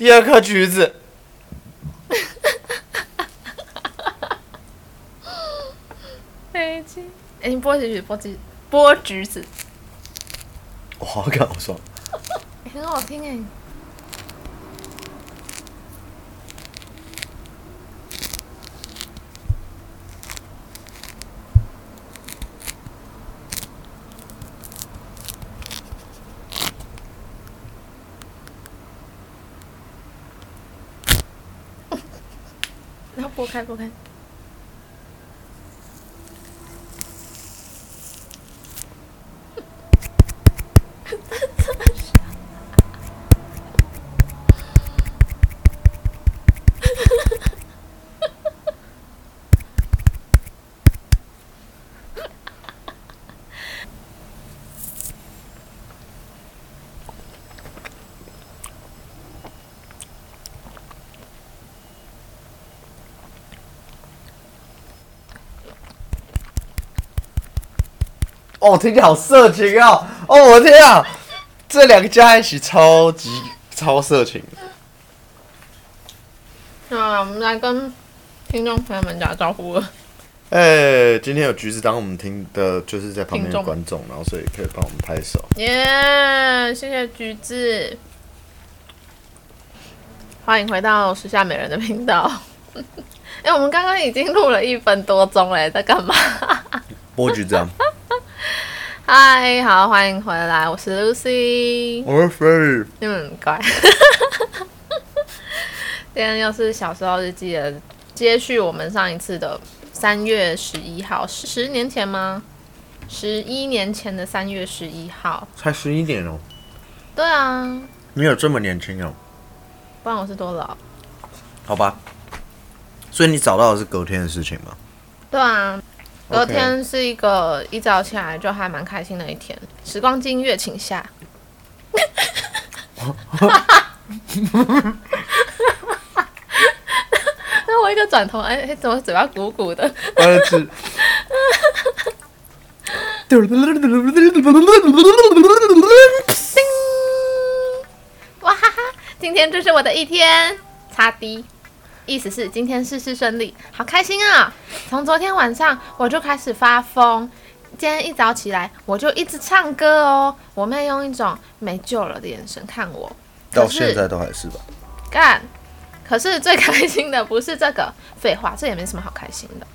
第二颗橘子，飞机，哎，你剥橘子，剥橘，剥橘子，哇，看好爽。哎很好听哎。然后剥开，剥开。哦，听起来好色情哦！哦，我的天啊，这两个加在一起超级超色情。那我们来跟听众朋友们打招呼了。哎、今天有橘子当我们听的，就是在旁边的观众，然后所以可以帮我们拍手。耶谢谢橘子，欢迎回到时下美人的频道。哎、我们刚刚已经录了一分多钟嘞，在干嘛？播橘子啊，嗨，好，欢迎回来，我是 Lucy。我是 Ferry。你们很乖。今天又是小时候日记的接续，我们上一次的三月十一号，十十年前吗？十一年前的三月十一号。才十一点哦，对啊，你有这么年轻哦？不然我是多老？好吧，所以你找到的是隔天的事情吗？对啊隔天是一个一早起来就还蛮开心的一天。时光机音乐请下。那我一个转头，哎、哎，怎么嘴巴鼓鼓的？儿子。叮！哇哈哈！今天这是我的一天，擦 D，意思是今天事事顺利，好开心啊！从昨天晚上我就开始发疯，今天一早起来我就一直唱歌哦。我妹用一种没救了的眼神看我，到现在都还是吧。干。可是最开心的不是这个，废话，这也没什么好开心的。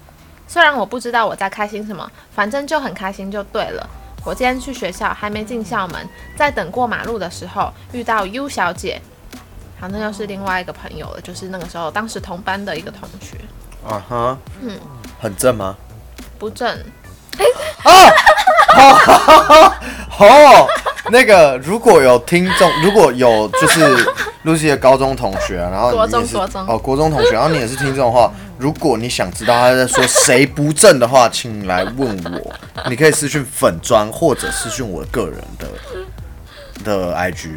虽然我不知道我在开心什么，反正就很开心就对了。我今天去学校，还没进校门，在等过马路的时候遇到 U 小姐，好，那又是另外一个朋友了，就是那个时候当时同班的一个同学，啊哈，嗯，很正吗？不正，哦，那个如果有听众，如果有就是 Lucy 的高中同学，然后国你也是中国中哦国中同学，然后你也是听众的话，如果你想知道他在说谁不正的话，请来问我，你可以私讯粉砖或者私讯我个人的的 IG，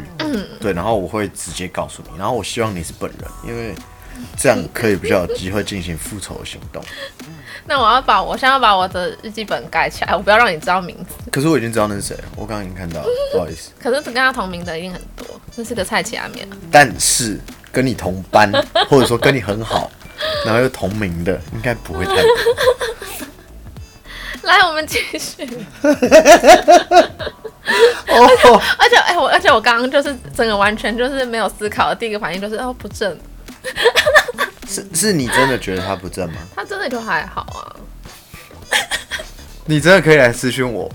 对，然后我会直接告诉你，然后我希望你是本人，因为这样可以比较有机会进行复仇行动。那我要把我现在要把我的日记本盖起来，我不要让你知道名字。可是我已经知道那是谁了，我刚刚已经看到了，不好意思。可是跟他同名的一定很多，那是个蔡奇阿面。但是跟你同班，或者说跟你很好，然后又同名的，应该不会太多。来，我们继续。哦，而且，哎、我而且我刚刚就是整个完全就是没有思考的第一个反应就是哦不正，是是你真的觉得他不正吗？他真的就还好啊。你真的可以来咨询我。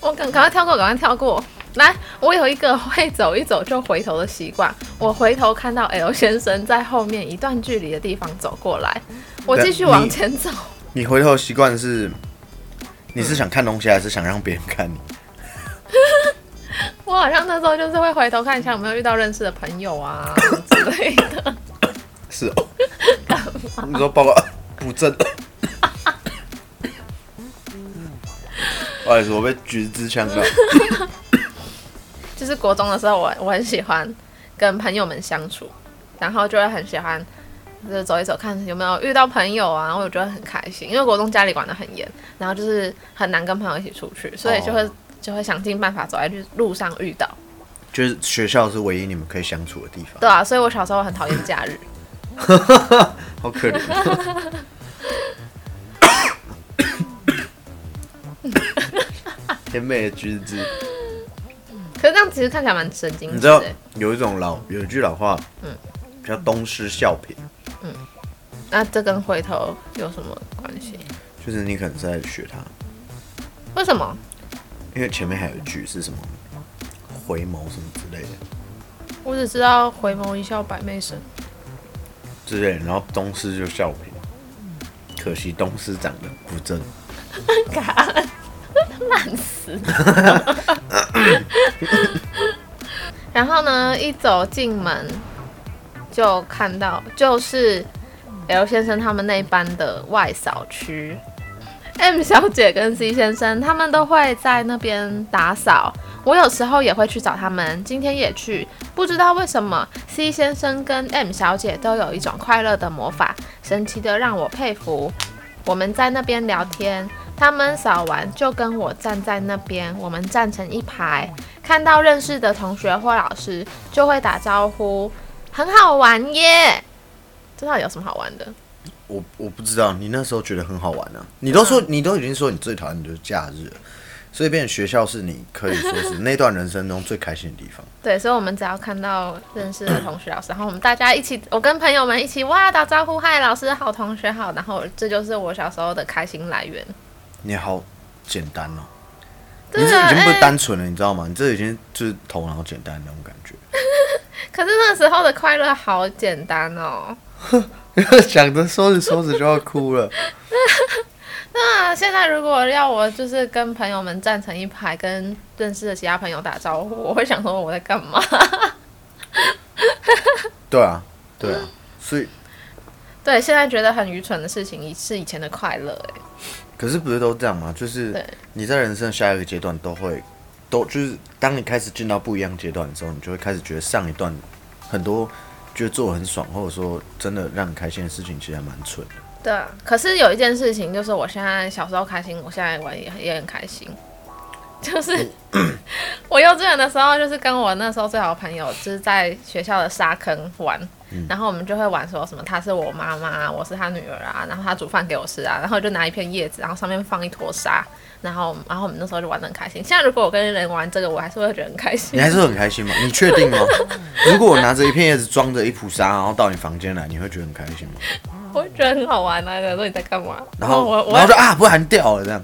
我赶赶快跳过，赶快跳过。来，我有一个会走一走就回头的习惯。我回头看到 L 先生在后面一段距离的地方走过来，我继续往前走。你回头习惯是，你是想看东西，还是想让别人看你？我好像那时候就是会回头看一下有没有遇到认识的朋友啊 之类的。是哦。你说报告不正。不好意思，我被橘子呛到。就是国中的时候我，我很喜欢跟朋友们相处，然后就会很喜欢就是走一走，看有没有遇到朋友啊，我觉得很开心。因为国中家里管得很严，然后就是很难跟朋友一起出去，所以就会、就会想尽办法走在路路上遇到。就是学校是唯一你们可以相处的地方，对啊，所以我小时候很讨厌假日。好可怜。甜美的橘子，可是这样其实看起来蛮神经质你知道的。有一种老有一句老话，嗯，叫东施效颦，那这跟回头有什么关系？就是你可能是在学他，为什么？因为前面还有一句是什么回眸什么之类的我只知道回眸一笑百媚生。之类的，然后东施就笑颦，可惜东施长得不正。烂死。然后呢，一走进门就看到就是 L 先生他们那班的外扫区，M 小姐跟 C 先生他们都会在那边打扫。我有时候也会去找他们，今天也去。不知道为什么，C 先生跟 M 小姐都有一种快乐的魔法，神奇的让我佩服。我们在那边聊天，他们扫完就跟我站在那边，我们站成一排，看到认识的同学或老师就会打招呼，很好玩耶。这到底有什么好玩的？我我不知道，你那时候觉得很好玩啊？你都说你都已经说你最讨厌的就是假日了，所以变成学校是你可以说是 那段人生中最开心的地方。对，所以我们只要看到认识的同学、老师，然后我们大家一起，我跟朋友们一起哇打招呼，嗨，老师好，同学好，然后这就是我小时候的开心来源。你好简单哦，你这已经不单纯了，你知道吗？你这已经就是头脑简单的那种感觉。可是那时候的快乐好简单哦。讲着说着说着就要哭了。那现在如果要我就是跟朋友们站成一排，跟认识的其他朋友打招呼，我会想说我在干嘛？对啊，对啊，所以对，现在觉得很愚蠢的事情是以前的快乐哎。可是不是都这样吗？就是你在人生下一个阶段都会，都就是当你开始进到不一样阶段的时候，你就会开始觉得上一段很多觉得做得很爽，或者说真的让你开心的事情，其实还蛮蠢的。对啊，可是有一件事情，就是我现在小时候开心，我现在玩也也很开心。就是 我幼稚园的时候，就是跟我那时候最好的朋友，就是在学校的沙坑玩，然后我们就会玩说什么她是我妈妈，我是她女儿啊，然后她煮饭给我吃啊，然后就拿一片叶子，然后上面放一坨沙，然后然后我们那时候就玩的很开心。现在如果我跟人玩这个，我还是会觉得很开心你。还是很开心吗？你确定吗？如果我拿着一片叶子装着一蒲沙，然后到你房间来，你会觉得很开心吗？我会觉得很好玩啊，有人说你在干嘛？然后我我然后就啊，不然掉了这样，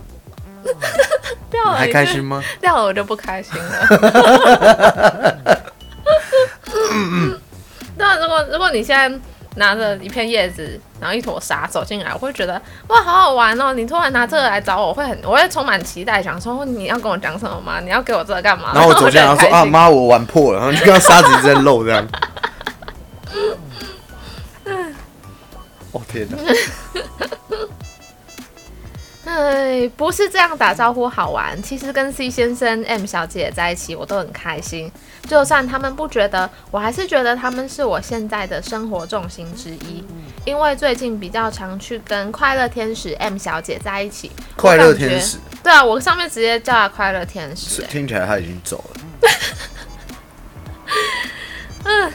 掉了，还开心吗？掉了我就不开心了。那如果如果你现在拿着一片叶子，然后一坨沙走进来，我会觉得哇，好好玩哦！你突然拿这个来找我，我会很，我会充满期待，想说你要跟我讲什么吗？你要给我这个干嘛？然后我走进来，然后说啊妈，我玩破了，然后就看到沙子一直在漏这样。哦天哪！哎，不是这样打招呼好玩。其实跟 C 先生、M 小姐在一起，我都很开心。就算他们不觉得，我还是觉得他们是我现在的生活重心之一。因为最近比较常去跟快乐天使 M 小姐在一起。快乐天使，对啊，我上面直接叫她快乐天使、是听起来她已经走了。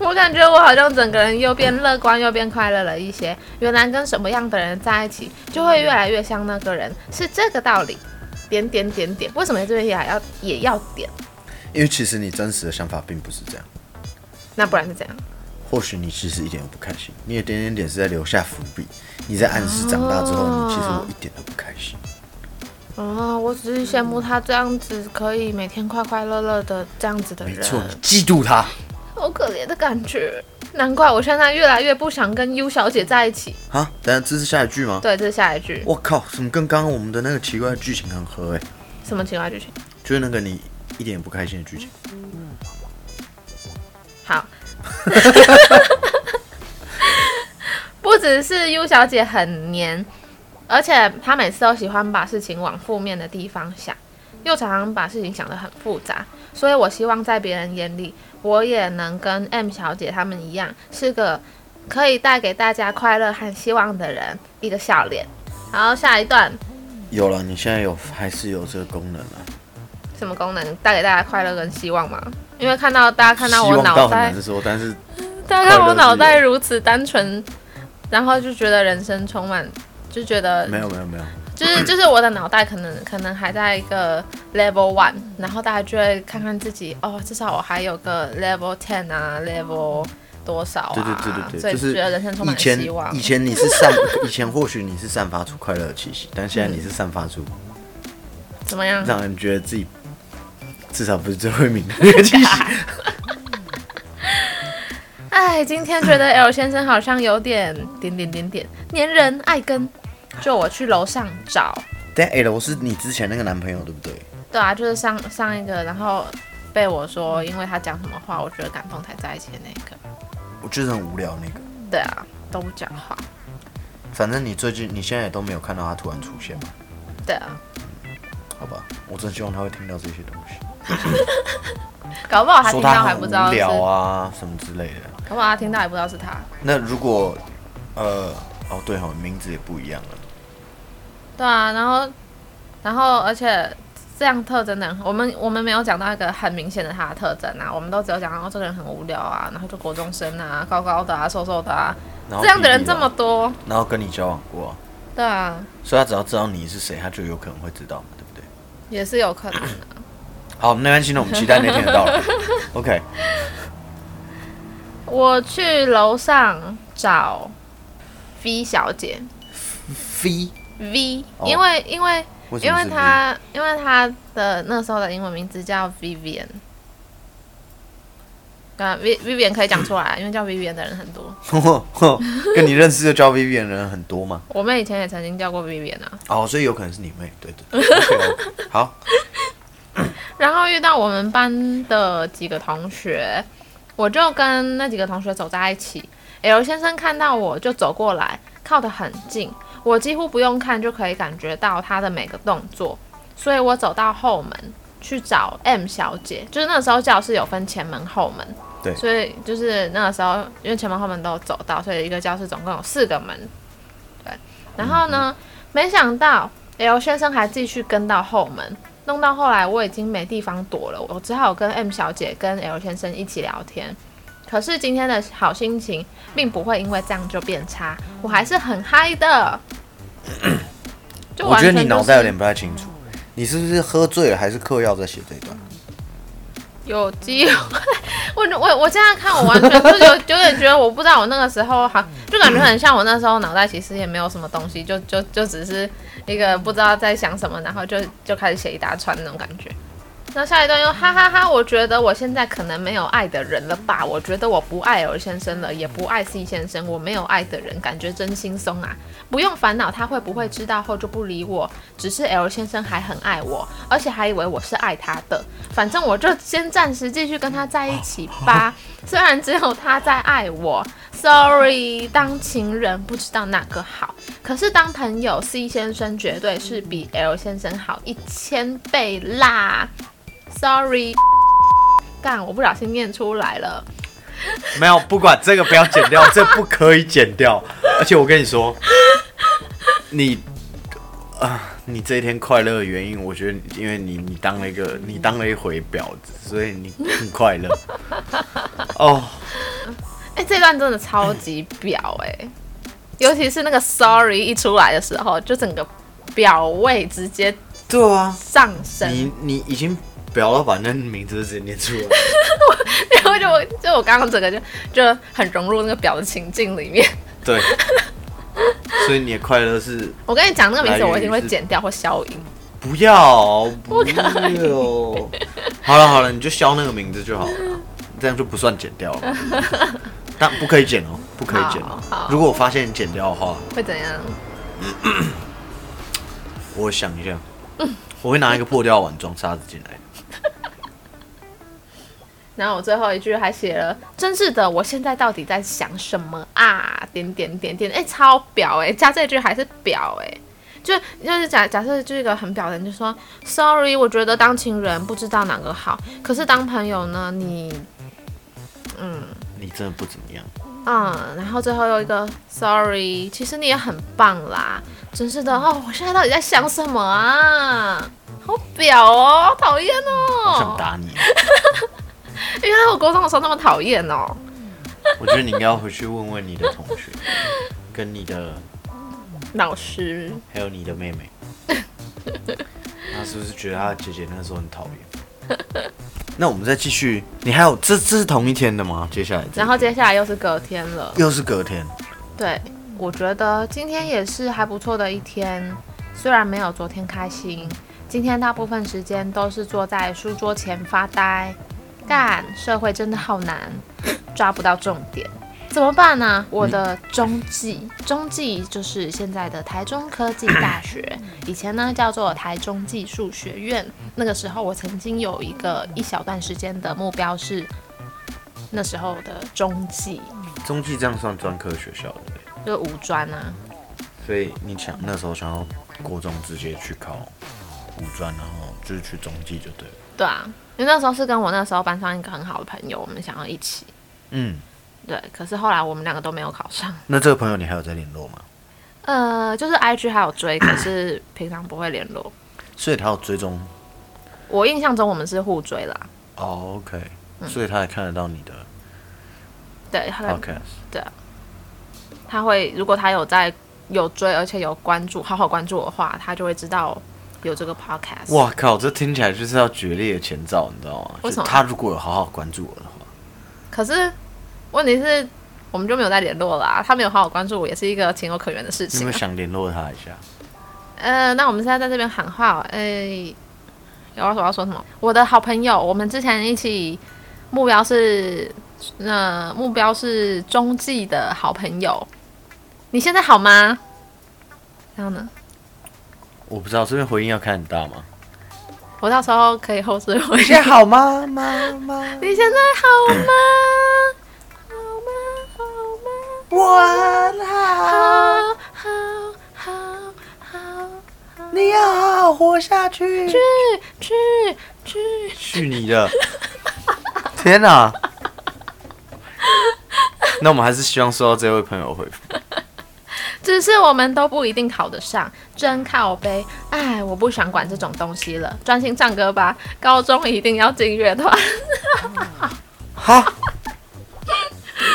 我感觉我好像整个人又变乐观又变快乐了一些。原来跟什么样的人在一起，就会越来越像那个人，是这个道理。点点点点，为什么这边也还要也要点？因为其实你真实的想法并不是这样，那不然是怎样？或许你其实一点都不开心，你的点点点是在留下伏笔，你在暗示长大之后，哦你其实我一点都不开心。哦，我只是羡慕他这样子可以每天快快乐乐的这样子的人，没错，你嫉妒他。好可怜的感觉。难怪我现在越来越不想跟 U 小姐在一起。啊，等下这是下一句吗？对，这是下一句，我靠，怎么跟刚刚我们的那个奇怪的剧情很合哎、什么奇怪剧情？就是那个你一点也不开心的剧情。好，不只是 U 小姐很黏，而且她每次都喜欢把事情往负面的地方想，又常常把事情想得很复杂。所以我希望在别人眼里，我也能跟 M 小姐她们一样，是个可以带给大家快乐和希望的人，一个笑脸。然后下一段有了，你现在有还是有这个功能啊？什么功能？带给大家快乐跟希望吗？因为看到大家看到我脑袋很难，说，但是大家看我脑袋如此单纯，然后就觉得人生充满，就觉得没有没有没有，就是 就是我的脑袋可能可能还在一个 level one，然后大家就会看看自己哦，至少我还有个 level ten 啊，level 多少啊，对对对对就是觉得人生充满希望以。前你是散，以前或许你是散发出快乐的气息，但现在你是散发出怎么样？让人觉得自己至少不是最会名的那个气息。哎，今天觉得 L 先生好像有点点点点点粘人爱跟，就我去楼上找，但 L 是你之前那个男朋友对不对？对啊，就是上上一个，然后被我说，因为他讲什么话，我觉得感动才在一起的那个。我就是很无聊那个。对啊，都不讲话。反正你最近你现在也都没有看到他突然出现嘛？对啊，好吧，我真希望他会听到这些东西，搞不好他听到还不知道是，无聊啊什么之类的。搞不好他听到还不知道是他。那如果呃哦对哈、名字也不一样了。对啊，然后然后而且这样特征的人，我们我们没有讲到一个很明显的他的特征啊，我们都只有讲到这个人很无聊啊，然后就国中生啊，高高的啊，瘦瘦的啊，然后这样的人这么多。然后跟你交往过啊、对啊，所以他只要知道你是谁，他就有可能会知道嘛，对不对？也是有可能的。好，没关系，那我们期待那天的到来。OK，我去楼上找 V 小姐 V，V，、哦因为因为因为为什么是 V？她因为他的那时候的英文名字叫 Vivian。对啊，V Vivian 可以讲出来，因为叫 Vivian 的人很多。跟你认识就叫 Vivian 的人很多吗？我妹以前也曾经叫过 Vivian 啊。哦，所以有可能是你妹，对对 好，然后遇到我们班的几个同学，我就跟那几个同学走在一起。L 先生看到我就走过来，靠得很近，我几乎不用看就可以感觉到他的每个动作，所以我走到后门去找 M 小姐。就是那个时候教室有分前门后门，对所以就是那个时候因为前门后门都有走到，所以一个教室总共有四个门，对。然后呢，没想到 L 先生还继续跟到后门，弄到后来我已经没地方躲了，我只好跟 M 小姐跟 L 先生一起聊天。可是今天的好心情并不会因为这样就变差，我还是很嗨的。就 我觉得你脑袋有点不太清楚，你是不是喝醉了，还是嗑药在写这一段？有机会，我我我现在看我完全就是有有点觉得我不知道我那个时候好，就感觉很像我那时候脑袋其实也没有什么东西，就就就只是一个不知道在想什么，然后就就开始写一大串那种感觉。那下一段又哈哈哈我觉得我现在可能没有爱的人了吧？我觉得我不爱 L 先生了，也不爱 C 先生，我没有爱的人，感觉真轻松啊！不用烦恼他会不会知道后就不理我，只是 L 先生还很爱我，而且还以为我是爱他的。反正我就先暂时继续跟他在一起吧，虽然只有他在爱我。Sorry，当情人不知道哪个好，可是当朋友，C 先生绝对是比 L 先生好一千倍啦。Sorry，干，我不小心念出来了。没有，不管这个不要剪掉，这不可以剪掉。而且我跟你说，你啊，你这一天快乐的原因，我觉得因为你你当了一个你当了一回婊子，所以你很快乐。哦，哎、这段真的超级婊哎、尤其是那个 Sorry 一出来的时候，就整个表位直接对啊，上升。你你已经婊到把那名字直接念出来。然后就我就我刚刚整个就就很融入那个表的情境里面。对，所以你的快乐是 我跟你讲那个名字，我一定会剪掉或消音。不要不可以要。好了好了，你就消那个名字就好了，这样就不算剪掉了。但不可以剪哦，不可以剪哦。如果我发现你剪掉的话，会怎样？我想一下，我会拿一个破掉的碗装沙子进来。然后我最后一句还写了：“真是的，我现在到底在想什么啊？”点点点点，哎，超表哎，加这句还是表哎，就就是假假设就是一个很表的人就说：“Sorry，我觉得当情人不知道哪个好，可是当朋友呢，你嗯你真的不怎么样，嗯，然后最后又一个 sorry，其实你也很棒啦，真是的哦，我现在到底在想什么啊？好表哦，讨厌哦想哦。打你。原来我国中的时候那么讨厌哦。我觉得你应该要回去问问你的同学，跟你的老师，还有你的妹妹，他是不是觉得他姐姐那时候很讨厌？那我们再继续，你还有这这是同一天的吗？接下来，然后接下来又是隔天了。又是隔天，对，我觉得今天也是还不错的一天，虽然没有昨天开心，今天大部分时间都是坐在书桌前发呆。干，社会真的好难，抓不到重点，怎么办呢？我的中继，中继就是现在的台中科技大学，以前呢叫做台中技术学院。那个时候我曾经有一个一小段时间的目标是那时候的中技，中技这样算专科学校的，就是五专啊。所以你想那时候想要国中直接去考五专，然后就是去中技就对了。对啊，因为那时候是跟我那时候班上一个很好的朋友，我们想要一起。嗯，对，可是后来我们两个都没有考上。那这个朋友你还有在联络吗？呃，就是 IG 还有追，可是平常不会联络。所以他有追踪我印象中我们是互追啦。哦，OK，、所以他也看得到你的对，他 podcast。他会如果他有在有追，而且有关注，好好关注我的话，他就会知道有这个 podcast。哇靠，这听起来就是要决裂的前兆，你知道吗？为什么他如果有好好关注我的话，可是问题是，我们就没有再联络啦、他没有好好关注我，也是一个情有可原的事情有没有想联络他一下？呃，那我们现在在这边喊话哦，哎、有我要说什么？我的好朋友，我们之前一起目标是，呃，目标是中继的好朋友，你现在好吗？然后呢？我不知道这边回音要开很大吗？我到时候可以后置回去。好吗，妈妈？你现在好吗？好吗？好吗？我很好，好好好好，你要好好活下去。去去去！去你的！天哪！那我们还是希望收到这位朋友回复。只是我们都不一定考得上，真靠背。哎，我不想管这种东西了，专心唱歌吧。高中一定要进乐团。哈，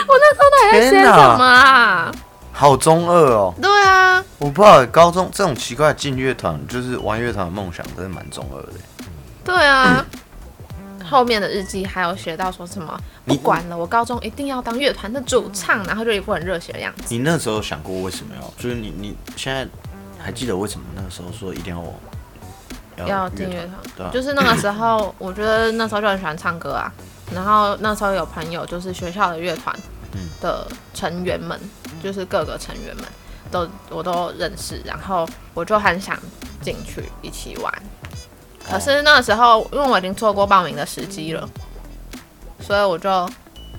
我那时候到底在写什么啊？好中二哦！对啊，我不知道高中这种奇怪的进乐团，就是玩乐团的梦想，真的蛮中二的。对啊。后面的日记还有学到说什么不你管了，我高中一定要当乐团的主唱，然后就一副很热血的样子。你那时候想过为什么要？就是你你现在还记得为什么那个时候说一定要要进乐团？对啊就是那个时候，我觉得那时候就很喜欢唱歌啊。然后那时候有朋友，就是学校的乐团嗯的成员们，就是各个成员们都我都认识，然后我就很想进去一起玩。可是那个时候，因为我已经错过报名的时机了，所以我就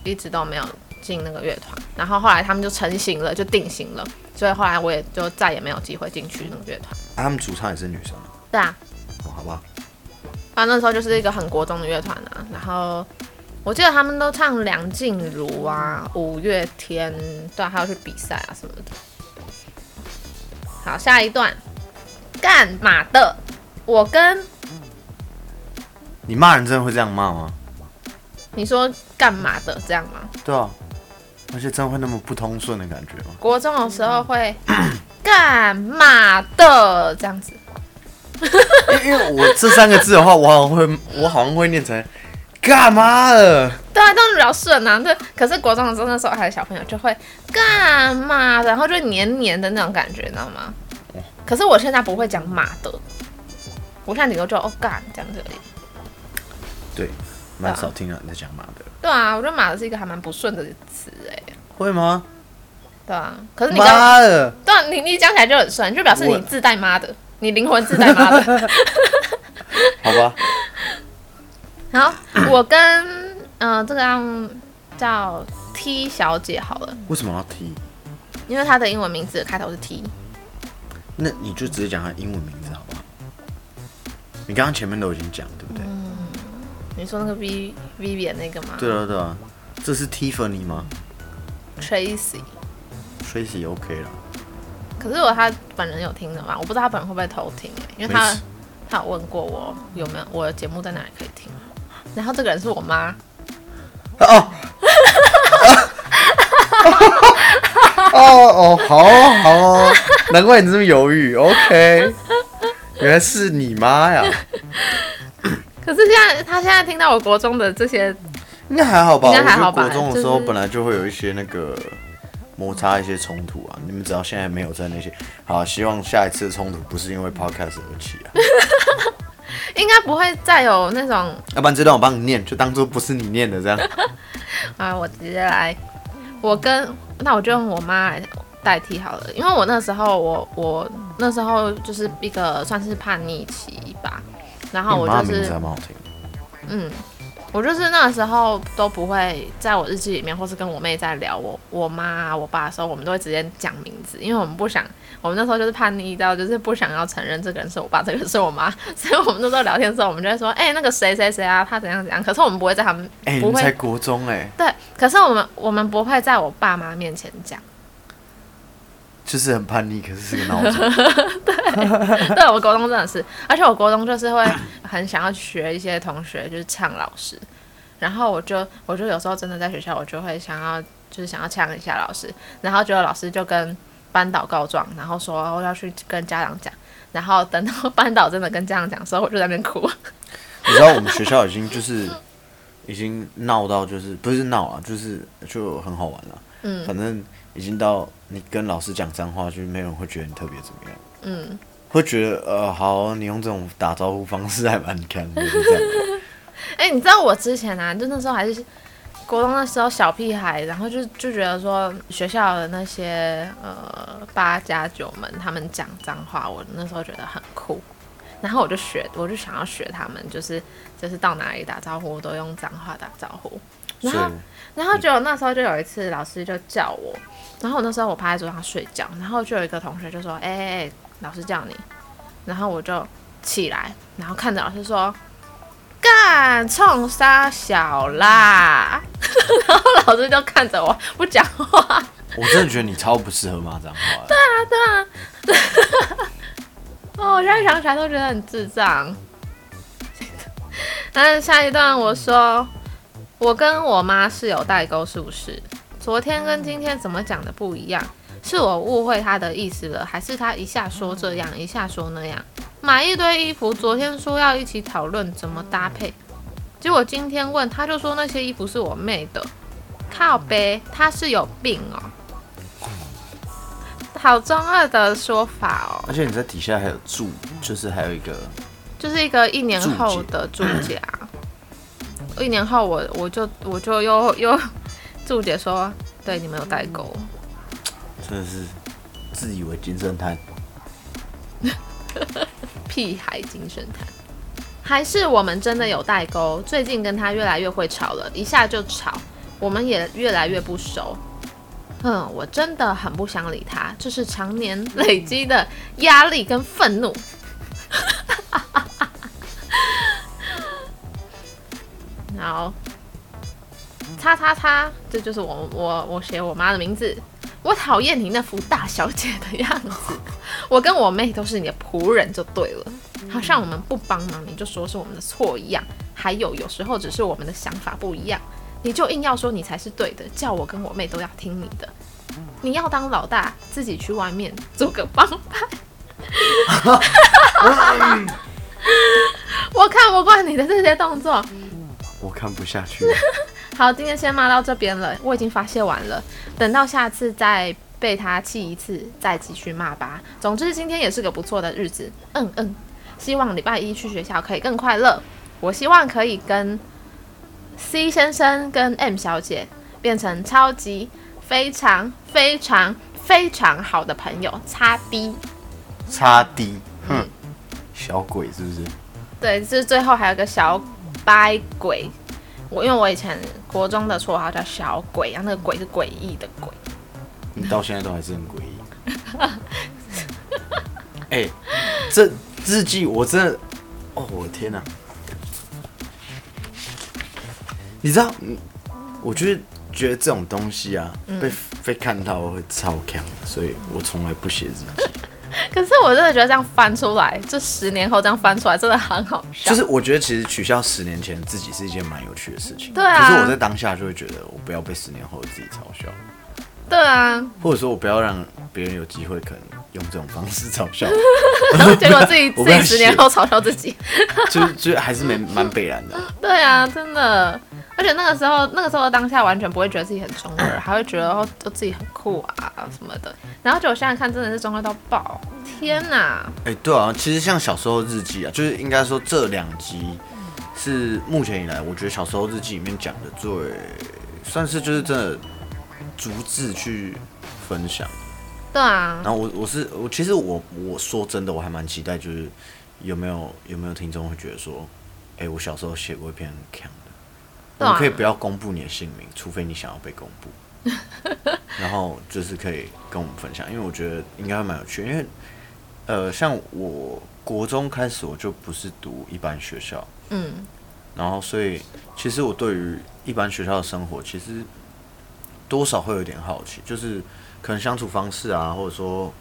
一直都没有进那个乐团。然后后来他们就成型了，就定型了，所以后来我也就再也没有机会进去那个乐团。啊他们主唱也是女生哦，对啊，哦好吧。反正那时候就是一个很国中的乐团啊，然后我记得他们都唱梁静茹啊、五月天，对啊，还有去比赛啊什么的。好，下一段，干嘛的？我跟你骂人真的会这样骂吗？你说干嘛的这样吗？对啊，而且真的会那么不通顺的感觉吗？国中的时候会 干嘛的这样子，因因为我这三个字的话，我好像会，我好像会念成干嘛的？对啊，这样比较顺啊。对，可是国中的时候，那时候还有小朋友就会干嘛，然后就黏黏的那种感觉，你知道吗？可是我现在不会讲马的，我现在顶多就哦干这样子而已。对，蛮少听到你在讲妈的。对啊，我觉得马的是一个还蛮不顺的词哎。会吗？对啊，可是你刚妈的！对啊，你你讲起来就很顺，就表示你自带妈的，你灵魂自带妈的。好吧，好，我跟嗯、呃这个样叫 T 小姐好了，为什么要 T？？因为她的英文名字开头是 T。那你就直接讲她英文名字好不好？你刚刚前面都已经讲，对不对？你说那个 V Vivian 那个吗？对啊，对啊。这是 Tiffany 吗，Tracy。？Tracy OK 了。可是我他本人有听的吗？我不知道他本人会不会偷听哎，因为他他有问过我有没有我的节目在哪里可以听，然后这个人是我妈，哦。哦哦，好哦好哦，难怪你这么犹豫。OK，原来是你妈呀！可是现在他现在听到我国中的这些，应该还好吧？应该还好吧国中的时候本来就会有一些那个摩擦、一些冲突啊。你们只要现在没有在那些，好，希望下一次的冲突不是因为 Podcast 而起啊。应该不会再有那种要不然这段我帮你念，就当做不是你念的这样。啊，我直接来，我跟那我就用我妈来代替好了，因为我那时候我我那时候就是一个算是叛逆期吧，然后我就是。嗯，我就是那时候都不会在我日记里面，或是跟我妹在聊我我妈啊我爸的时候，我们都会直接讲名字，因为我们不想，我们那时候就是叛逆到就是不想要承认这个人是我爸，这个人是我妈，所以我们那时候聊天的时候，我们就会说，哎、那个谁谁谁啊，他怎样怎样，可是我们不会在他们哎、你不会们才国中哎、对，可是我们我们不会在我爸妈面前讲。就是很叛逆，可是是个闹钟。对，对我国中真的是，而且我国中就是会很想要学一些同学就是呛老师，然后我就我就有时候真的在学校，我就会想要就是想要呛一下老师，然后结果老师就跟班导告状，然后说我要去跟家长讲，然后等到班导真的跟家长讲的时候，我就在那边哭。你知道我们学校已经就是已经闹到就是不是闹啊，就是就很好玩了。嗯反正已经到你跟老师讲脏话，就没有人会觉得你特别怎么样，嗯，会觉得呃好，你用这种打招呼方式还蛮看的。哎、你知道我之前啊，就那时候还是国中的时候小屁孩，然后就就觉得说学校的那些呃八加九们，他们讲脏话，我那时候觉得很酷，然后我就学，我就想要学他们，就是就是到哪里打招呼都用脏话打招呼。所然后以然后就那时候就有一次老师就叫我，然后我那时候我趴在桌上睡觉，然后就有一个同学就说：“哎、哎、哎，老师叫你。”然后我就起来，然后看着老师说：“干冲杀小啦！” 然后老师就看着我不讲话。我真的觉得你超不适合骂脏话对啊，对啊，对。哦，我现在想起来都觉得很智障。但是下一段我说，我跟我妈是有代沟，是不是？昨天跟今天怎么讲的不一样？是我误会她的意思了，还是她一下说这样，一下说那样？买一堆衣服，昨天说要一起讨论怎么搭配，结果今天问，她就说那些衣服是我妹的，靠呗，她是有病哦。好中二的说法哦。而且你在底下还有注，就是还有一个就是一个一年后的注解啊。一年后我我就我就又又 注解说，对你们有代沟，真的是自以为金圣叹。屁孩精神谈。还是我们真的有代沟？最近跟他越来越会吵了，一下就吵，我们也越来越不熟。嗯，我真的很不想理他，这是常年累积的压力跟愤怒。叉叉叉，这就是我我我写我妈的名字。我讨厌你那副大小姐的样子。我跟我妹都是你的仆人就对了，好像我们不帮忙你就说是我们的错一样。还有有时候只是我们的想法不一样，你就硬要说你才是对的，叫我跟我妹都要听你的。你要当老大，自己去外面做个帮派。我看不惯你的这些动作。我看不下去，好，今天先骂到这边了，我已经发泄完了，等到下次再被他气一次，再继续骂吧。总之今天也是个不错的日子，嗯嗯，希望礼拜一去学校可以更快乐。我希望可以跟 C 先生跟 M 小姐变成超级非常非常非常好的朋友，擦 B。擦 D，哼，小鬼是不是？对，就是最后还有个小白鬼。我因为我以前国中的绰号叫小鬼，然后那个鬼是诡异的鬼。你到现在都还是很诡异。哎、这日记我真的，哦，我的天哪、你知道，嗯我就是觉得这种东西啊，被被看到我会超强，所以我从来不写日记。可是我真的觉得这样翻出来，这十年后这样翻出来，真的很好笑。就是我觉得其实取消十年前自己是一件蛮有趣的事情。对啊可是我在当下就会觉得，我不要被十年后的自己嘲笑，对啊，或者说我不要让别人有机会可能用这种方式嘲笑，结果自己 自己十年后嘲笑自己。就是就是还是蛮蛮北然的。对啊，真的。而且那个时候，那个时候的当下完全不会觉得自己很中二，还会觉得哦，就自己很酷啊什么的。然后就我现在看，真的是中二到爆！天哪，哎、对啊，其实像小时候日记啊，就是应该说这两集是目前以来，我觉得小时候日记里面讲的最算是就是真的逐字去分享。对啊然，后我我是我其实我我说真的，我还蛮期待，就是有没有有没有听众会觉得说，哎、我小时候写过一篇很强的，我们可以不要公布你的姓名，除非你想要被公布。然后就是可以跟我们分享，因为我觉得应该会蛮有趣的。因为呃，像我国中开始我就不是读一般学校，嗯，然后所以其实我对于一般学校的生活，其实多少会有点好奇，就是可能相处方式啊，或者说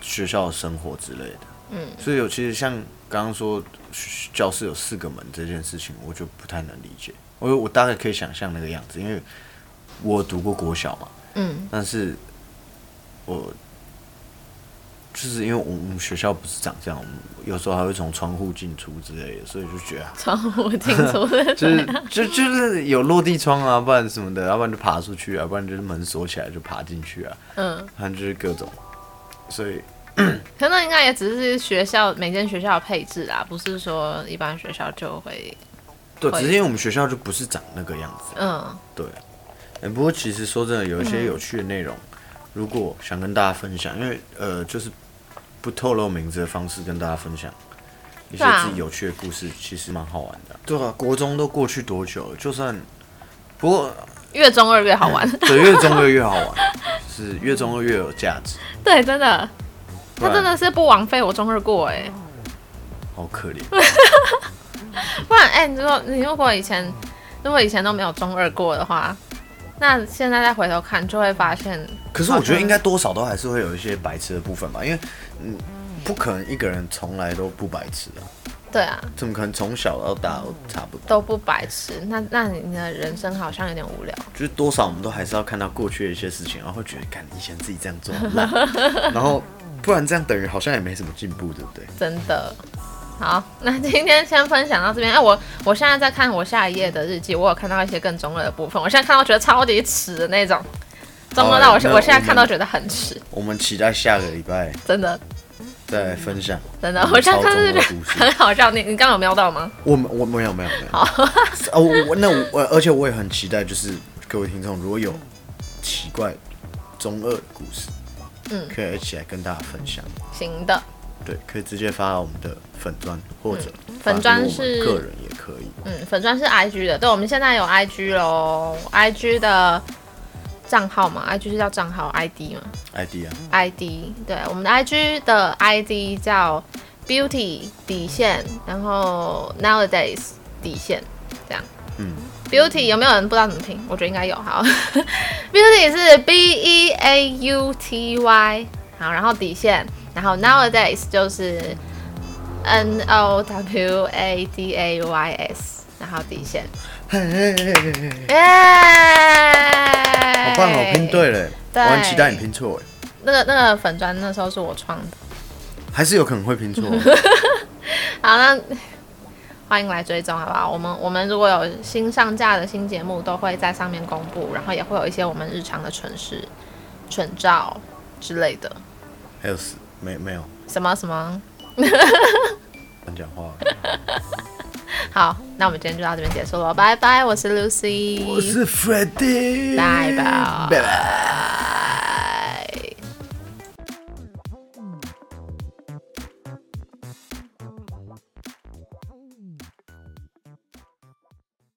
学校的生活之类的。嗯，所以有其实像刚刚说教室有四个门这件事情，我就不太能理解。我我大概可以想象那个样子，因为我读过国小嘛，嗯，但是我就是因为我们学校不是长这样，我们有时候还会从窗户进出之类的，所以就觉得啊 窗户进出的，就是就就是有落地窗啊，不然什么的，要不然就爬出去啊，不然就是门锁起来就爬进去啊，嗯，反正就是各种，所以 可能应该也只是学校每间学校的配置啦，不是说一般学校就会，对，只是因为我们学校就不是长那个样子，嗯，对。哎、不过其实说真的，有一些有趣的内容，如果想跟大家分享，因为呃，就是不透露名字的方式跟大家分享一些自己有趣的故事，其实蛮好玩的。对啊，国中都过去多久了？就算不过越中二越好玩。对越中二越好玩，是越中二越有价值。对，真的，他真的是不枉费我中二过哎。好可怜。不然，哎、你如果你如果以前如果以前都没有中二过的话，那现在再回头看，就会发现，可是我觉得应该多少都还是会有一些白痴的部分吧，因为嗯，不可能一个人从来都不白痴啊，对啊，怎么可能从小到大都差不多？都不白痴。那那你的人生好像有点无聊。就是多少我们都还是要看到过去的一些事情，然后会觉得，看以前自己这样做很烂，然后不然这样等于好像也没什么进步，对不对？真的。好，那今天先分享到这边。哎、我我现在在看我下一页的日记，我有看到一些更中二的部分。我现在看到觉得超级耻的那种，中二到我好那我现在看到觉得很耻，我们期待下个礼拜真的再分享。真的，我现在看到就觉很好笑。你你刚刚有瞄到吗？我们我没有没有没有。好，哦，我我那我而且我也很期待，就是各位听众如果有奇怪中二的故事，嗯可以一起来跟大家分享。行的，对，可以直接发到我们的粉砖，或者粉砖是个人也可以。嗯，粉砖是 IG 的，对，我们现在有 IG 喽，IG 的账号嘛，IG 是叫账号 ID 嘛 ID 啊，，ID，对，我们的 IG 的 ID 叫 Beauty 底线，然后 Nowadays 底线，这样。嗯，Beauty 有没有人不知道怎么拼？我觉得应该有。好，Beauty 是 B E A U T Y，好，然后底线，然后 Nowadays 就是 N O W A D A Y S，然后底线。耶！好棒哦，拼对了，我很期待你拼错，哎，那个那个粉砖那时候是我创的。还是有可能会拼错。好，那欢迎来追踪，好不好？我们我们如果有新上架的新节目，都会在上面公布，然后也会有一些我们日常的蠢事、蠢照之类的。还有死没没有什么什么？乱讲话。好，那我们今天就到这边结束了，拜拜！我是 Lucy，我是 Freddy，拜拜拜拜。